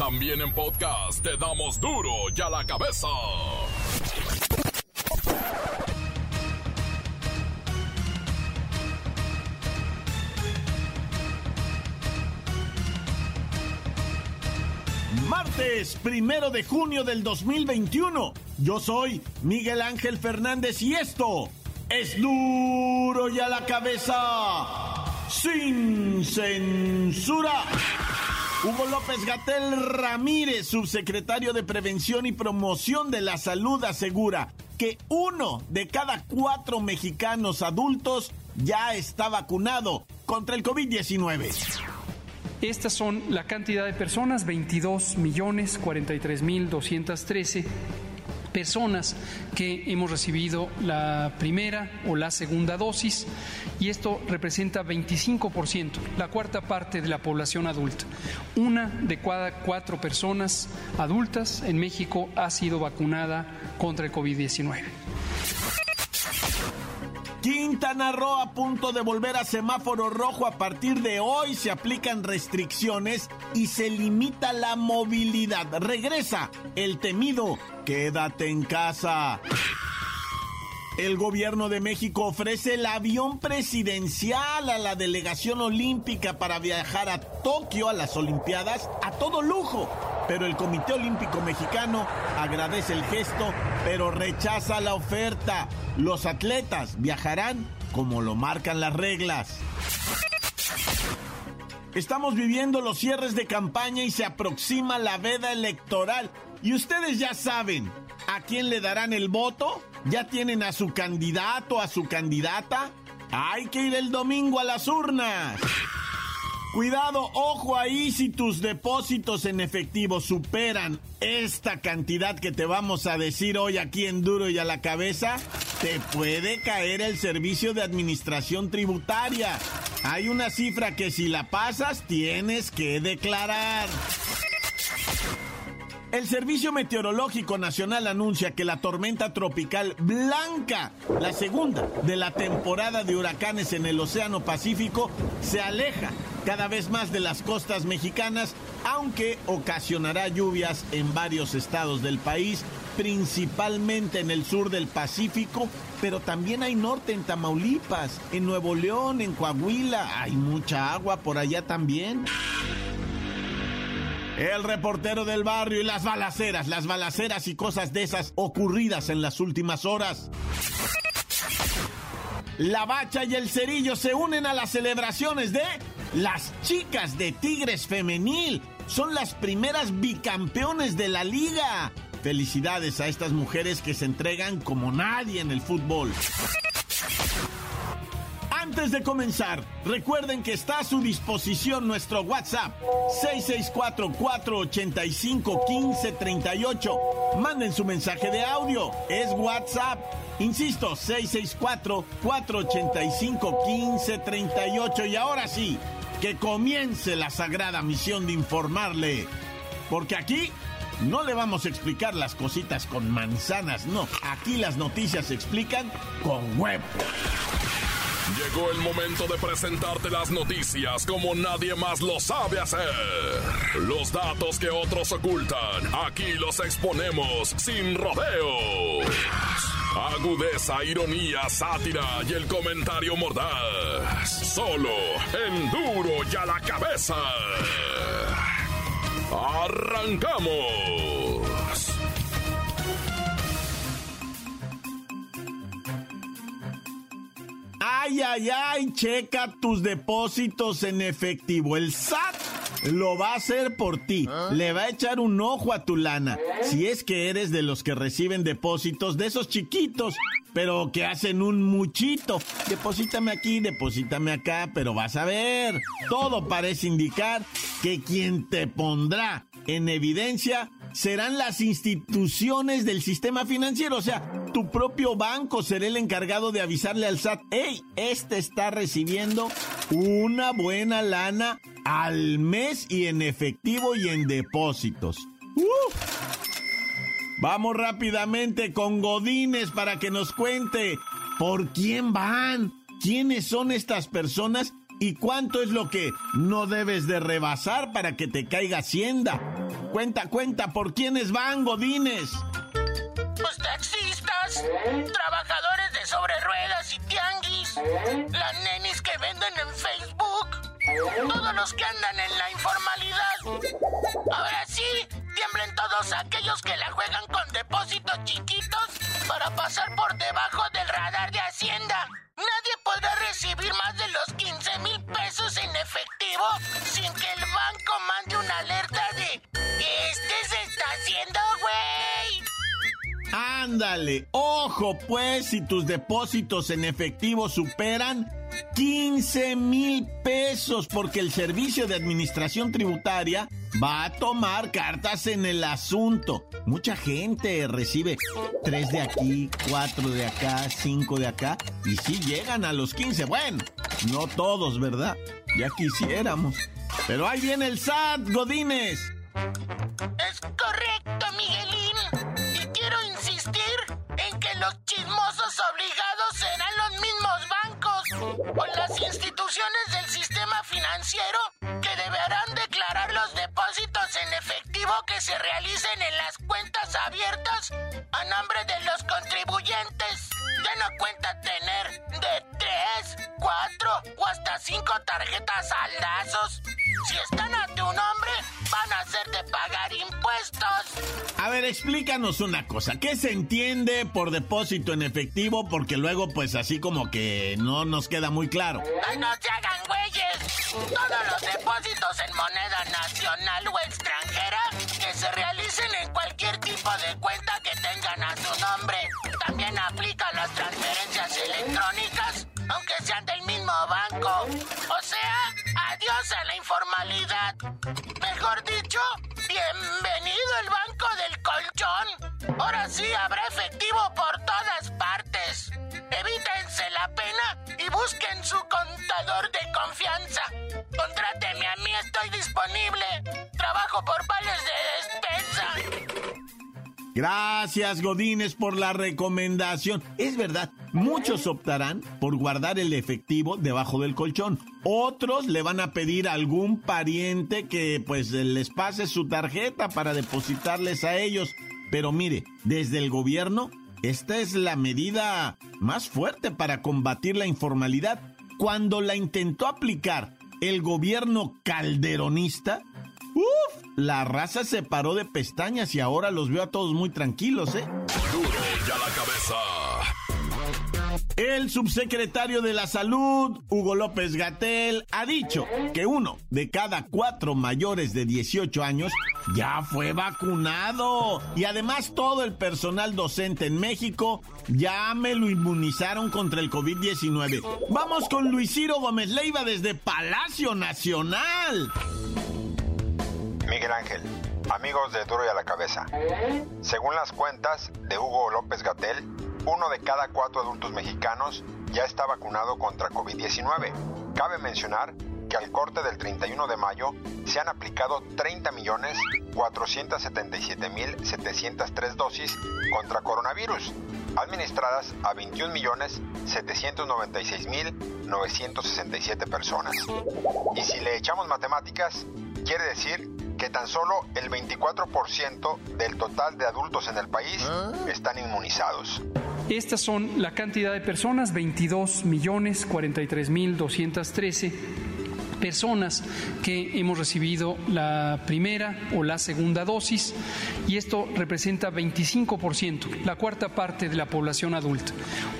También en podcast te damos duro y a la cabeza. Martes, primero de junio del 2021. Yo soy Miguel Ángel Fernández y esto es duro y a la cabeza. Sin censura. Hugo López Gatel Ramírez, subsecretario de Prevención y Promoción de la Salud, asegura que uno de cada cuatro mexicanos adultos ya está vacunado contra el COVID-19. Estas son la cantidad de personas, 22 millones 43 mil 213 personas que hemos recibido la primera o la segunda dosis y esto representa 25%, la cuarta parte de la población adulta. Una de cada cuatro personas adultas en México ha sido vacunada contra el COVID-19. Quintana Roo a punto de volver a semáforo rojo. A partir de hoy se aplican restricciones y se limita la movilidad. Regresa el temido quédate en casa. El gobierno de México ofrece el avión presidencial a la delegación olímpica para viajar a Tokio a las Olimpiadas a todo lujo. Pero el Comité Olímpico Mexicano agradece el gesto, pero rechaza la oferta. Los atletas viajarán como lo marcan las reglas. Estamos viviendo los cierres de campaña y se aproxima la veda electoral. Y ustedes ya saben a quién le darán el voto. ¿Ya tienen a su candidato, a su candidata? Hay que ir el domingo a las urnas. Cuidado, ojo ahí si tus depósitos en efectivo superan esta cantidad que te vamos a decir hoy aquí en Duro y a la cabeza, te puede caer el servicio de administración tributaria. Hay una cifra que si la pasas tienes que declarar. El Servicio Meteorológico Nacional anuncia que la tormenta tropical Blanca, la segunda de la temporada de huracanes en el Océano Pacífico, se aleja cada vez más de las costas mexicanas, aunque ocasionará lluvias en varios estados del país, principalmente en el sur del Pacífico, pero también hay norte en Tamaulipas, en Nuevo León, en Coahuila, hay mucha agua por allá también. El reportero del barrio y las balaceras, las balaceras y cosas de esas ocurridas en las últimas horas. La bacha y el cerillo se unen a las celebraciones de las chicas de Tigres Femenil. Son las primeras bicampeones de la liga. Felicidades a estas mujeres que se entregan como nadie en el fútbol. Antes de comenzar, recuerden que está a su disposición nuestro WhatsApp 664-485-1538. Manden su mensaje de audio, es WhatsApp. Insisto, 664-485-1538. Y ahora sí, que comience la sagrada misión de informarle. Porque aquí no le vamos a explicar las cositas con manzanas, no. Aquí las noticias se explican con web. Llegó el momento de presentarte las noticias como nadie más lo sabe hacer. Los datos que otros ocultan, aquí los exponemos sin rodeos. Agudeza, ironía, sátira y el comentario mordaz. Solo en duro y a la cabeza. ¡Arrancamos! Ay, ay, ay, checa tus depósitos en efectivo. El SAT lo va a hacer por ti. Le va a echar un ojo a tu lana. Si es que eres de los que reciben depósitos de esos chiquitos, pero que hacen un muchito. Deposítame aquí, deposítame acá, pero vas a ver. Todo parece indicar que quien te pondrá en evidencia serán las instituciones del sistema financiero. O sea, tu propio banco será el encargado de avisarle al SAT, hey, este está recibiendo una buena lana al mes y en efectivo y en depósitos. Vamos rápidamente con Godines para que nos cuente por quién van, quiénes son estas personas y cuánto es lo que no debes de rebasar para que te caiga Hacienda. Cuenta, cuenta, ¿por quiénes van, Godines? Pues taxistas, trabajadores de sobre ruedas y tianguis, las nenis que venden en Facebook, todos los que andan en la informalidad. Ahora sí, tiemblen todos aquellos que la juegan con depósitos chiquitos para pasar por debajo del radar de Hacienda. Nadie podrá recibir más de los 15 mil pesos en efectivo sin que el banco mande una alerta Ándale, ojo pues si tus depósitos en efectivo superan 15 mil pesos porque el Servicio de Administración Tributaria va a tomar cartas en el asunto. Mucha gente recibe tres de aquí, cuatro de acá, cinco de acá y si llegan a los 15. Bueno, no todos, ¿verdad? Ya quisiéramos. Pero ahí viene el SAT, Godínez. Es correcto, Miguelín. En que los chismosos obligados serán los mismos bancos o las instituciones del sistema financiero que deberán declarar los depósitos en efectivo que se realicen en las cuentas abiertas a nombre de los contribuyentes. Ya no cuenta tener de tres, cuatro o hasta cinco tarjetas saldazos. Si están a tu nombre, van a hacerte pagar impuestos. A ver, explícanos una cosa. ¿Qué se entiende por depósito en efectivo? Porque luego, pues así como que no nos queda muy claro. Ay, no se hagan güeyes. Todos los depósitos en moneda nacional o extranjera que se realicen en cualquier tipo de cuenta que tengan a su nombre. También aplican las transferencias electrónicas, aunque sean del mismo banco. O sea, adiós a la informalidad. Mejor dicho, bienvenido el banco del colchón. Ahora sí habrá efectivo por todas partes. Evítense la pena y busquen su contador de confianza. Contráteme a mí, estoy disponible. Trabajo por vales de despensa. Gracias, Godínez, por la recomendación. Es verdad, muchos optarán por guardar el efectivo debajo del colchón. Otros le van a pedir a algún pariente que pues les pase su tarjeta para depositarles a ellos. Pero mire, desde el gobierno, esta es la medida más fuerte para combatir la informalidad. Cuando la intentó aplicar el gobierno calderonista, ¡Uf! La raza se paró de pestañas y ahora los veo a todos muy tranquilos, ¿eh? Duro ya la cabeza. El subsecretario de la Salud, Hugo López Gatel, ha dicho que uno de cada cuatro mayores de 18 años ya fue vacunado. Y además todo el personal docente en México ya me lo inmunizaron contra el COVID-19. Vamos con Luis Ciro Gómez Leiva desde Palacio Nacional. Miguel Ángel, amigos de Duro y a la Cabeza. Según las cuentas de Hugo López Gatel, uno de cada cuatro adultos mexicanos ya está vacunado contra COVID-19. Cabe mencionar que al corte del 31 de mayo se han aplicado 30.477.703 dosis contra coronavirus, administradas a 21.796.967 personas. Y si le echamos matemáticas, quiere decir que tan solo el 24% del total de adultos en el país están inmunizados. Estas son la cantidad de personas, 22 millones 43 mil 213 personas que hemos recibido la primera o la segunda dosis y esto representa 25%, la cuarta parte de la población adulta.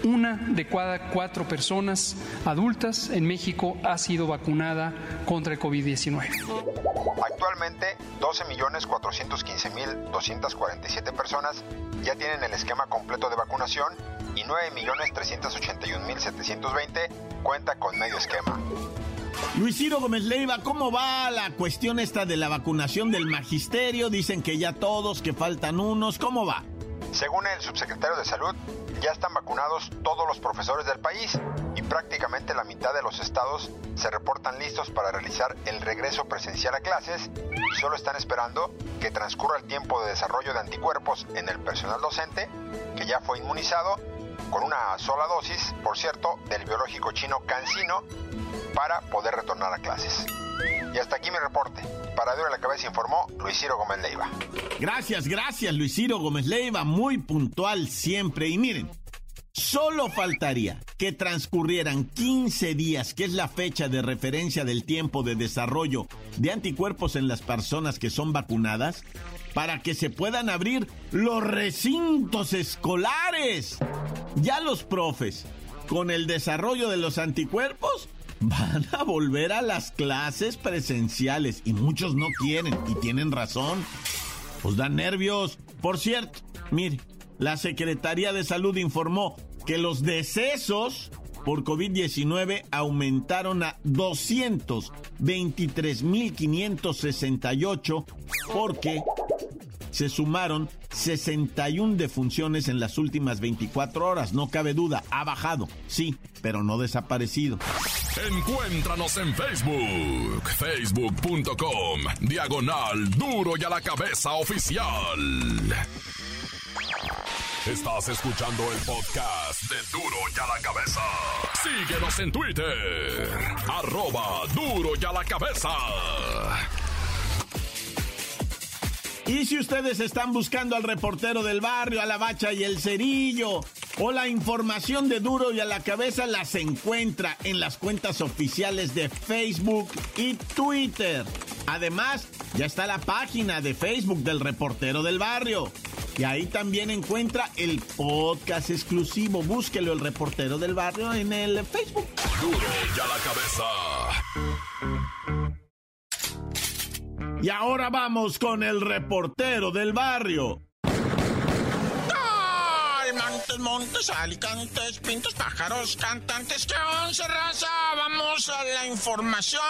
Una de cada cuatro personas adultas en México ha sido vacunada contra el COVID-19. Actualmente, 12.415.247 personas ya tienen el esquema completo de vacunación y 9.381.720 cuenta con medio esquema. Luis Ciro Gómez Leiva, ¿cómo va la cuestión esta de la vacunación del magisterio? Dicen que ya todos, que faltan unos, ¿cómo va? Según el subsecretario de Salud, ya están vacunados todos los profesores del país y prácticamente la mitad de los estados se reportan listos para realizar el regreso presencial a clases solo están esperando que transcurra el tiempo de desarrollo de anticuerpos en el personal docente, que ya fue inmunizado con una sola dosis, por cierto, del biológico chino CanSino, para poder retornar a clases. Y hasta aquí mi reporte. Para Duro la Cabeza informó Luis Ciro Gómez Leiva. Gracias, gracias Luis Ciro Gómez Leiva, muy puntual siempre. Y miren, Solo faltaría que transcurrieran 15 días, que es la fecha de referencia del tiempo de desarrollo de anticuerpos en las personas que son vacunadas, para que se puedan abrir los recintos escolares. Ya los profes, con el desarrollo de los anticuerpos, van a volver a las clases presenciales y muchos no quieren y tienen razón. Os dan nervios. Por cierto, mire, la Secretaría de Salud informó que los decesos por COVID-19 aumentaron a 223.568 porque se sumaron 61 defunciones en las últimas 24 horas. No cabe duda, ha bajado, sí, pero no desaparecido. Encuéntranos en Facebook, facebook.com, diagonal duro y a la cabeza oficial. Estás escuchando el podcast de Duro y a la Cabeza. Síguenos en Twitter. Arroba Duro y a la Cabeza. Y si ustedes están buscando al reportero del barrio, a la bacha y el cerillo, o la información de Duro y a la Cabeza las encuentra en las cuentas oficiales de Facebook y Twitter. Además, ya está la página de Facebook del reportero del barrio. Y ahí también encuentra el podcast exclusivo. Búsquelo el reportero del barrio en el Facebook. Duro ya la cabeza. Y ahora vamos con el reportero del barrio. Montes, montes, alicantes, pintos, pájaros, cantantes. ¿Qué once, raza? Vamos a la información.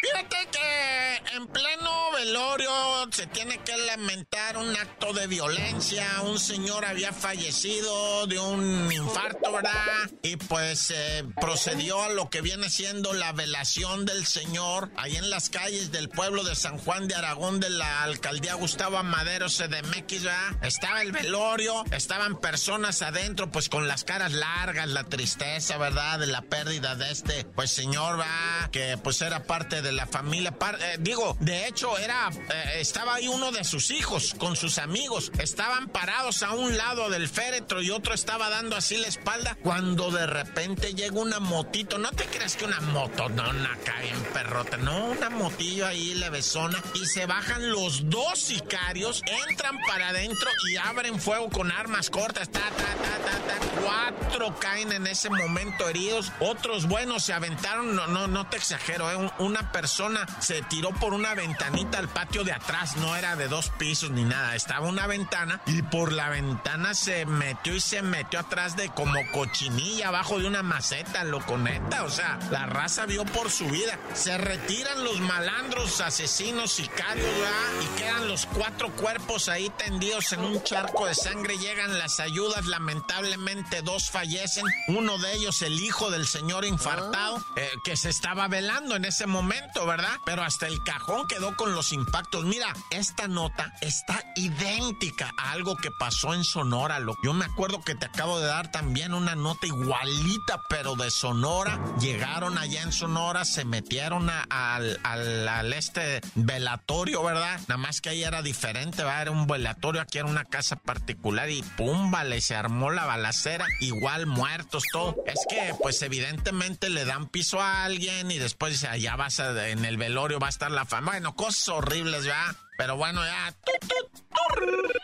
Fíjate que en pleno velorio se tiene que lamentar un acto de violencia. Un señor había fallecido de un infarto, ¿verdad? Y pues eh, procedió a lo que viene siendo la velación del señor ahí en las calles del pueblo de San Juan de Aragón de la alcaldía Gustavo Madero CDMX, ¿verdad? Estaba el velorio, estaban personas adentro, pues con las caras largas, la tristeza, ¿verdad? De la pérdida de este, pues señor, va, que pues era parte de la familia. Eh, digo, de hecho, era, eh, estaba ahí uno de sus hijos con sus amigos. Estaban parados a un lado del féretro y otro estaba dando así la espalda. Cuando de repente llega una motito, no te creas que una moto, no, una en perrota, no, una motillo ahí levesona y se bajan los dos sicarios, entran para adentro y abren fuego con armas cortas, Cuatro caen en ese momento heridos, otros buenos se aventaron, no, no, no te exagero, ¿eh? una persona se tiró por una ventanita al patio de atrás, no era de dos pisos ni nada, estaba una ventana y por la ventana se metió y se metió atrás de como cochinilla abajo de una maceta, loco neta, o sea, la raza vio por su vida. Se retiran los malandros, asesinos, sicarios. Y quedan los cuatro cuerpos ahí tendidos en un charco de sangre, llegan las ayudas, lamentablemente dos fallecen, uno de ellos el hijo del señor infartado, eh, que se estaba velando en ese momento, ¿verdad? Pero hasta el cajón quedó con los impactos. Mira, esta nota está idéntica a algo que pasó en Sonora, lo Yo me acuerdo que te acabo de dar también una nota igualita, pero de Sonora. Llegaron allá en Sonora, se metieron al, al, este velatorio, ¿verdad? Nada más que ahí era diferente, ¿verdad? Era un velatorio, aquí era una casa particular y pum, vale, se armó la balacera, igual muertos, todo. Es que, pues evidentemente le dan piso a alguien y después dice, allá vas a, en el velorio va a estar la fama. Bueno, cosas horribles, ¿verdad? Pero bueno, ya.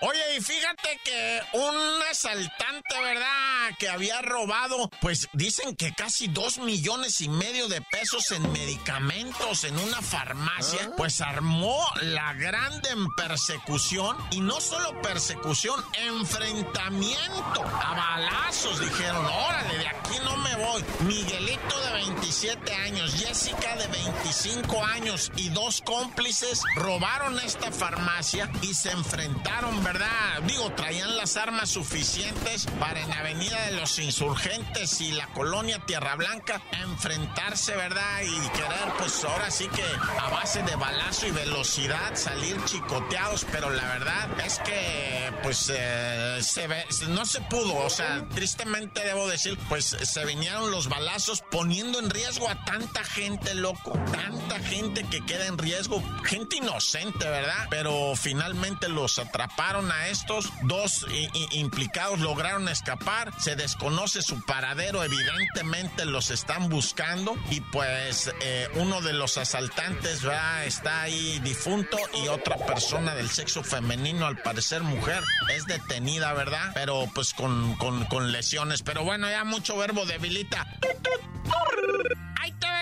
Oye, y fíjate que un asaltante, ¿verdad? Que había robado, pues dicen que casi dos millones y medio de pesos en medicamentos en una farmacia, pues armó la grande en persecución y no solo persecución, enfrentamiento a balazos. Dijeron, órale, de aquí no me voy. Miguelito de 27 años, Jessica de 25 años y dos cómplices robaron farmacia y se enfrentaron, ¿verdad? Digo, traían las armas suficientes para en Avenida de los Insurgentes y la colonia Tierra Blanca enfrentarse, ¿verdad? Y querer, pues ahora sí que a base de balazo y velocidad salir chicoteados, pero la verdad es que, pues, eh, se ve, no se pudo, o sea, tristemente debo decir, pues se vinieron los balazos poniendo en riesgo a tanta gente, loco. Tanta gente que queda en riesgo. Gente inocente, ¿verdad? Pero finalmente los atraparon a estos. Dos implicados lograron escapar. Se desconoce su paradero. Evidentemente los están buscando. Y pues eh, uno de los asaltantes ¿verdad? está ahí difunto y otra persona del sexo femenino, al parecer mujer, es detenida, ¿verdad? Pero pues con, con, con lesiones. Pero bueno, ya mucho verbo debilita.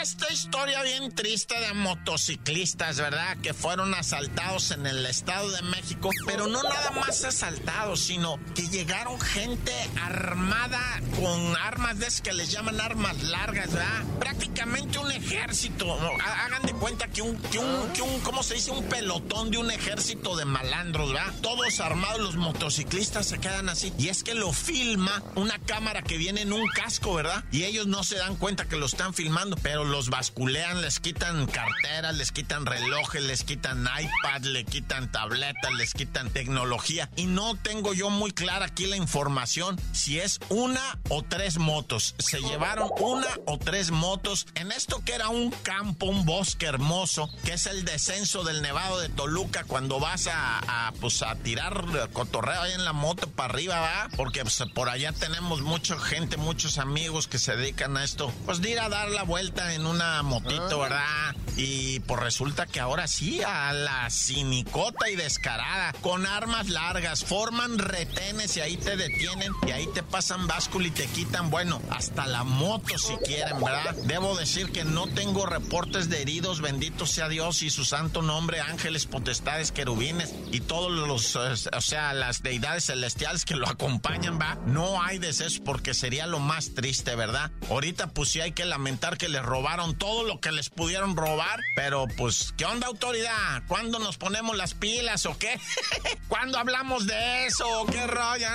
Esta historia bien triste de motociclistas, ¿verdad? Que fueron asaltados en el Estado de México, pero no nada más asaltados, sino que llegaron gente armada con armas de esas que les llaman armas largas, ¿verdad? Prácticamente un ejército. Hagan de cuenta que un, que un, que un, ¿cómo se dice? Un pelotón de un ejército de malandros, ¿verdad? Todos armados, los motociclistas se quedan así. Y es que lo filma una cámara que viene en un casco, ¿verdad? Y ellos no se dan cuenta que lo están filmando, pero los basculean, les quitan carteras, les quitan relojes, les quitan iPad, le quitan tabletas, les quitan tecnología. Y no tengo yo muy clara aquí la información si es una o tres motos. Se llevaron una o tres motos en esto que era un campo, un bosque hermoso, que es el descenso del Nevado de Toluca cuando vas a, pues a tirar cotorreo ahí en la moto para arriba, ¿va? Porque pues, por allá tenemos mucha gente, muchos amigos que se dedican a esto. Pues de ir a dar la vuelta en en una motito, ah. ¿verdad? Y pues resulta que ahora sí, a la cinicota y descarada, con armas largas, forman retenes y ahí te detienen y ahí te pasan báscula y te quitan, bueno, hasta la moto si quieren, ¿verdad? Debo decir que no tengo reportes de heridos, bendito sea Dios y su santo nombre, ángeles, potestades, querubines y todos los, eh, o sea, las deidades celestiales que lo acompañan, ¿va? No hay decesos porque sería lo más triste, ¿verdad? Ahorita pues sí hay que lamentar que le robaron todo lo que les pudieron robar. Pero pues, ¿qué onda autoridad? ¿Cuándo nos ponemos las pilas o qué? ¿Cuándo hablamos de eso? ¿Qué rollo?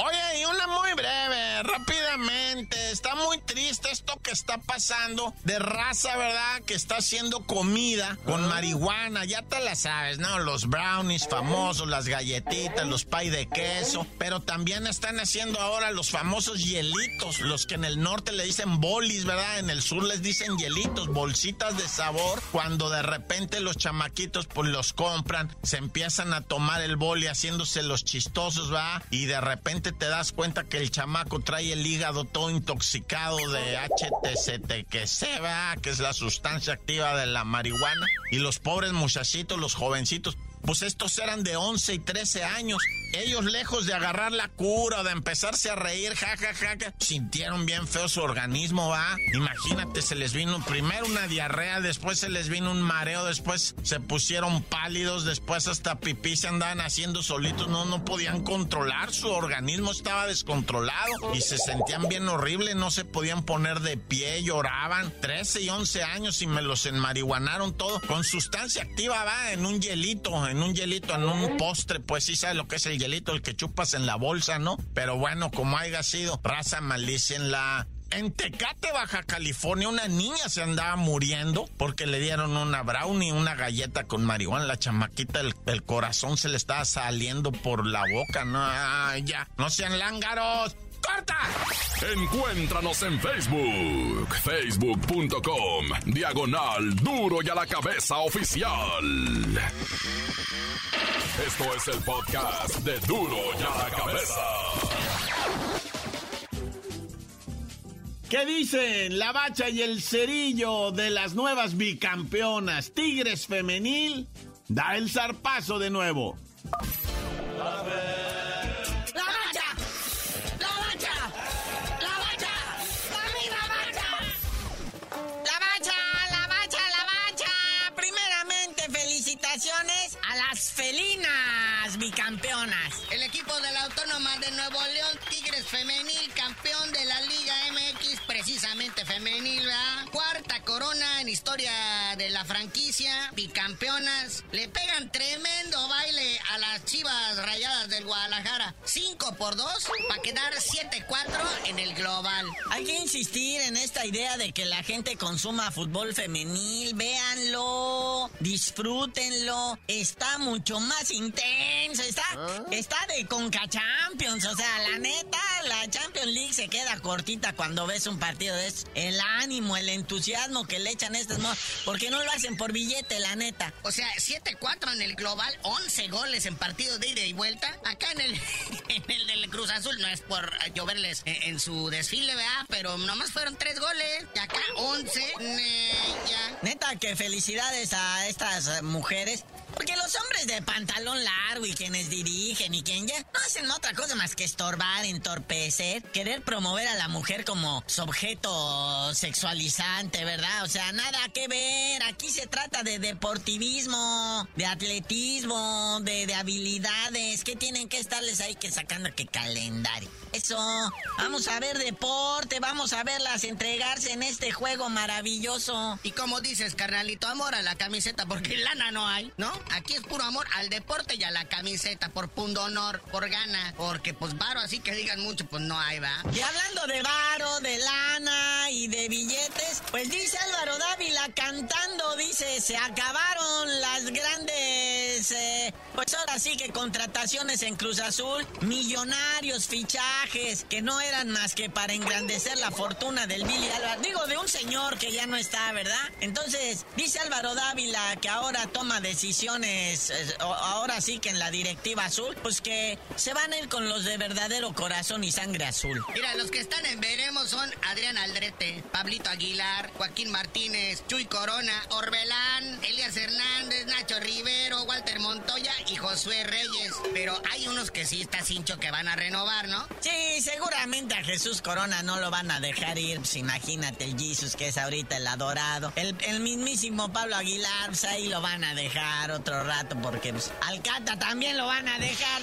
Oye, y una muy breve, rápidamente. Está muy triste esto que está pasando de raza, ¿verdad? Que está haciendo comida con ah. marihuana. Ya te la sabes, ¿no? Los brownies famosos, las galletitas, los pay de queso. Pero también están haciendo ahora los famosos hielitos, los que en el norte le dicen bolis, ¿verdad? En el sur les dicen hielitos, bolsitas de sabor. Cuando de repente los chamaquitos pues los compran, se empiezan a tomar el boli haciéndose los chistosos. Y y de repente te das cuenta que el chamaco trae el hígado todo intoxicado de HTCT, que se va, que es la sustancia activa de la marihuana, y los pobres muchachitos, los jovencitos, pues estos eran de 11 y 13 años ellos lejos de agarrar la cura de empezarse a reír, jajaja, sintieron bien feo su organismo, va. Imagínate, se les vino primero una diarrea, después se les vino un mareo, después se pusieron pálidos, después hasta pipí se andaban haciendo solitos, no, no podían controlar, su organismo estaba descontrolado y se sentían bien horrible, no se podían poner de pie, lloraban. 13 y 11 años y me los enmarihuanaron todo con sustancia activa, va, en un hielito, en un hielito, en un postre, pues sí sabe lo que es el el que chupas en la bolsa, ¿no? Pero bueno, como haya sido, raza malicia en la en Tecate, Baja California, una niña se andaba muriendo porque le dieron una brownie, una galleta con marihuana. La chamaquita, el, corazón se le estaba saliendo por la boca. No, ya, no sean lángaros. Encuéntranos en Facebook, facebook.com, diagonal duro y a la cabeza oficial. Esto es el podcast de duro y a la cabeza. ¿Qué dicen la bacha y el cerillo de las nuevas bicampeonas? Tigres femenil da el zarpazo de nuevo. Femenil, campeón de la Liga MX, precisamente femenil, ¿verdad? Corona en historia de la franquicia, bicampeonas. Le pegan tremendo baile a las chivas rayadas del Guadalajara. 5 por 2 para quedar 7-4 en el global. Hay que insistir en esta idea de que la gente consuma fútbol femenil. Véanlo, disfrútenlo. Está mucho más intenso. Está, ¿Ah? está de Conca Champions. O sea, la neta, la Champions League se queda cortita cuando ves un partido de estos. El ánimo, el entusiasmo que le echan estos modos. Porque no lo hacen por billete, la neta. O sea, 7-4 en el global, 11 goles en partidos de ida y vuelta. Acá en el, en el del Cruz Azul, no es por lloverles en, su desfile, ¿verdad? Pero nomás fueron 3 goles. Y acá 11. Neta, que felicidades a estas mujeres porque los hombres de pantalón largo y quienes dirigen y quien ya no hacen otra cosa más que estorbar, entorpecer, querer promover a la mujer como su objeto sexualizante, ¿verdad? O sea, nada que ver. Aquí se trata de deportivismo, de atletismo, de, de habilidades. que tienen que estarles ahí que sacando que calendario? Eso. Vamos a ver deporte, vamos a verlas entregarse en este juego maravilloso. Y como dices, carnalito, amor a la camiseta porque lana no hay, ¿no? Aquí es puro amor al deporte y a la camiseta, por punto honor, por gana. Porque pues varo así que digan mucho, pues no hay, va. Y hablando de varo, de lana y de billetes, pues dice Álvaro Dávila cantando, dice, se acabaron las grandes, eh, pues ahora sí que contrataciones en Cruz Azul, millonarios, fichajes, que no eran más que para engrandecer la fortuna del Billy Álvaro. Digo, de un señor que ya no está, ¿verdad? Entonces, dice Álvaro Dávila que ahora toma decisiones ahora sí que en la directiva azul, pues que se van a ir con los de verdadero corazón y sangre azul. Mira, los que están en veremos son Adrián Aldrete, Pablito Aguilar, Joaquín Martínez, Chuy Corona, Orbelán, Elias Hernández, Nacho Rivero, Walter Montoya y Josué Reyes. Pero hay unos que sí está cincho que van a renovar, ¿no? Sí, seguramente a Jesús Corona no lo van a dejar ir. Pues imagínate el Jesus que es ahorita el adorado. El, mismísimo Pablo Aguilar, pues ahí lo van a dejar otro rato porque pues, Alcata también lo van a dejar,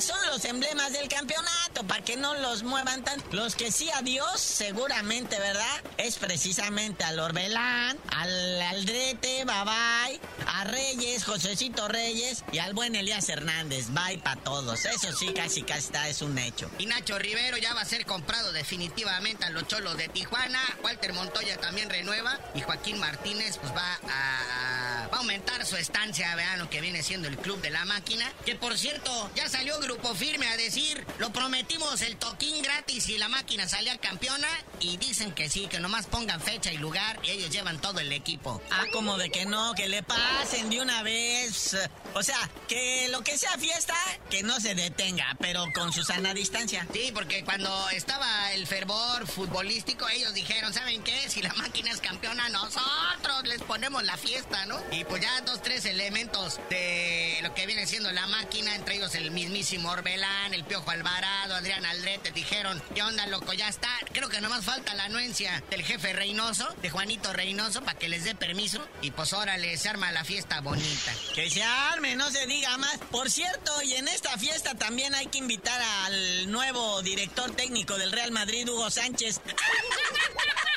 son los emblemas del campeonato, para que no los muevan tan. Los que sí adiós, seguramente, ¿verdad? Es precisamente al Orbelán, al Aldrete, Babay, a Reyes, Josecito Reyes y al buen Elías Hernández. Bye para todos. Eso sí, casi casi está, es un hecho. Y Nacho Rivero ya va a ser comprado definitivamente a los cholos de Tijuana. Walter Montoya también renueva. Y Joaquín Martínez pues va a, va a aumentar su estancia, vean lo que viene siendo el club de la máquina. Que por cierto, ya salió Grupo Firme a decir, lo prometimos el toquín gratis y la máquina salía campeona. Y dicen que sí, que nomás pongan fecha y lugar y ellos llevan todo el equipo. Ah, como de que no, que le pasen de una vez. O sea, que lo que sea fiesta, que no se detenga, pero con su sana distancia. Sí, porque cuando estaba el fervor futbolístico, ellos dijeron, ¿saben qué? Si la máquina es campeona, nosotros les ponemos la fiesta, ¿no? Y pues ya dos, tres elementos de lo que viene siendo la máquina, entre ellos el mismísimo Orbelán, el Piojo Alvarado, Adrián Aldrete, dijeron, ¿qué onda, loco? Ya está. Creo que nomás falta la anuencia del jefe Reynoso, de Juanito Reynoso, para que les dé permiso. Y pues órale, se arma la fiesta bonita. Que se arme, no se diga más. Por cierto, y en esta fiesta también hay que invitar al nuevo director técnico del Real Madrid, Hugo Sánchez.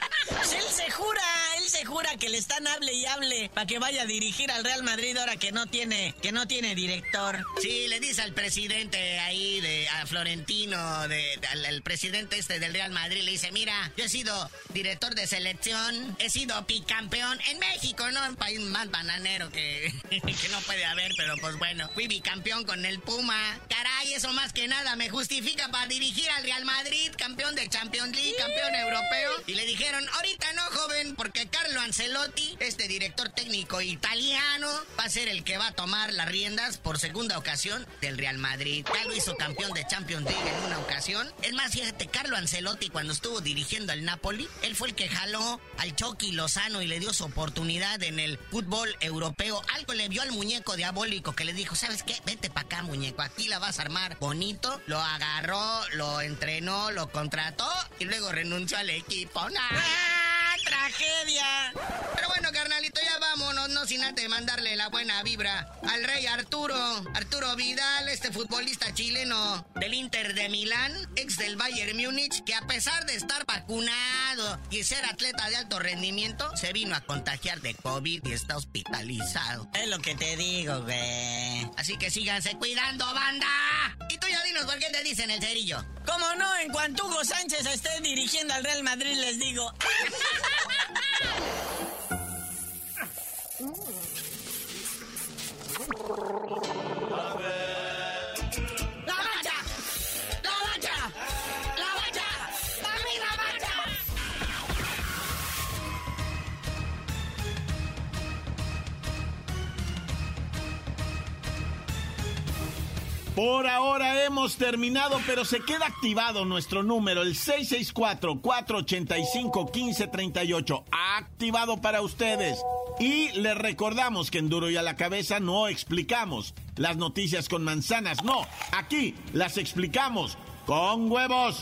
él se jura, él se jura que le están hable y hable para que vaya a dirigir al Real Madrid ahora que no tiene, que no tiene director. Sí, le dice al presidente ahí de a Florentino, de, al, presidente este del Real Madrid, le dice, mira, yo he sido director de selección, he sido bicampeón en México, ¿no? Un país más bananero que, que no puede haber, pero pues bueno, fui bicampeón con el Puma. Caray, eso más que nada me justifica para dirigir al Real Madrid, campeón de Champions League, campeón europeo. Y le dijeron, ahorita no, joven, porque Carlo Ancelotti, este director técnico italiano, va a ser el que va a tomar las riendas por segunda ocasión del Real Madrid. Ya lo hizo campeón de Champions League en una ocasión. Es más, fíjate, Carlo Ancelotti cuando estuvo dirigiendo al Napoli, él fue el que jaló al Chucky Lozano y le dio su oportunidad en el fútbol europeo. Algo le vio al muñeco diabólico que le dijo, ¿sabes qué? Vete para acá, muñeco, aquí la vas a armar bonito. Lo agarró, lo entrenó, lo contrató y luego renunció al equipo. ¡Nah! Tragedia! Pero bueno, carnalito, ya vámonos, no sin antes mandarle la buena vibra al rey Arturo. Arturo Vidal, este futbolista chileno del Inter de Milán, ex del Bayern Múnich, que a pesar de estar vacunado y ser atleta de alto rendimiento, se vino a contagiar de COVID y está hospitalizado. Es lo que te digo, güey. Así que síganse cuidando, banda. Y tú ya dinos por qué te dicen el cerillo. ¿Cómo no? En cuanto Hugo Sánchez esté dirigiendo al Real Madrid, les digo. ¡La Por ahora hemos terminado, pero se queda activado nuestro número, el 664-485-1538. Activado para ustedes. Y les recordamos que en Duro y a la cabeza no explicamos las noticias con manzanas, no, aquí las explicamos con huevos.